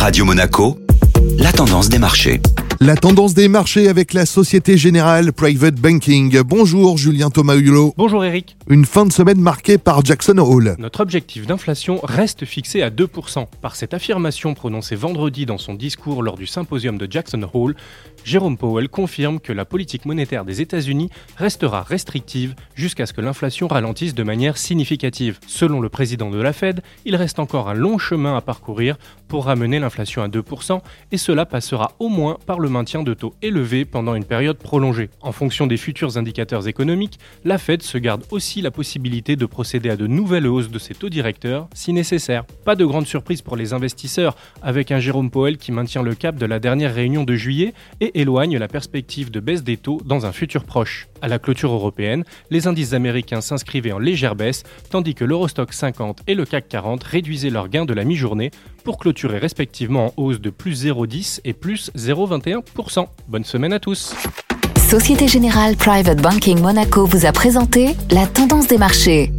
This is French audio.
Radio Monaco, la tendance des marchés. La tendance des marchés avec la Société Générale Private Banking. Bonjour Julien Thomas Hulot. Bonjour Eric. Une fin de semaine marquée par Jackson Hole. Notre objectif d'inflation reste fixé à 2%. Par cette affirmation prononcée vendredi dans son discours lors du symposium de Jackson Hole, Jérôme Powell confirme que la politique monétaire des États-Unis restera restrictive jusqu'à ce que l'inflation ralentisse de manière significative. Selon le président de la Fed, il reste encore un long chemin à parcourir pour ramener l'inflation à 2% et cela passera au moins par le maintien de taux élevés pendant une période prolongée. En fonction des futurs indicateurs économiques, la Fed se garde aussi la possibilité de procéder à de nouvelles hausses de ses taux directeurs si nécessaire. Pas de grande surprise pour les investisseurs, avec un Jérôme Powell qui maintient le cap de la dernière réunion de juillet et éloigne la perspective de baisse des taux dans un futur proche. À la clôture européenne, les indices américains s'inscrivaient en légère baisse, tandis que l'Eurostock 50 et le CAC 40 réduisaient leurs gains de la mi-journée pour clôturer respectivement en hausse de plus 0,10 et plus 0,21%. Bonne semaine à tous. Société Générale Private Banking Monaco vous a présenté la tendance des marchés.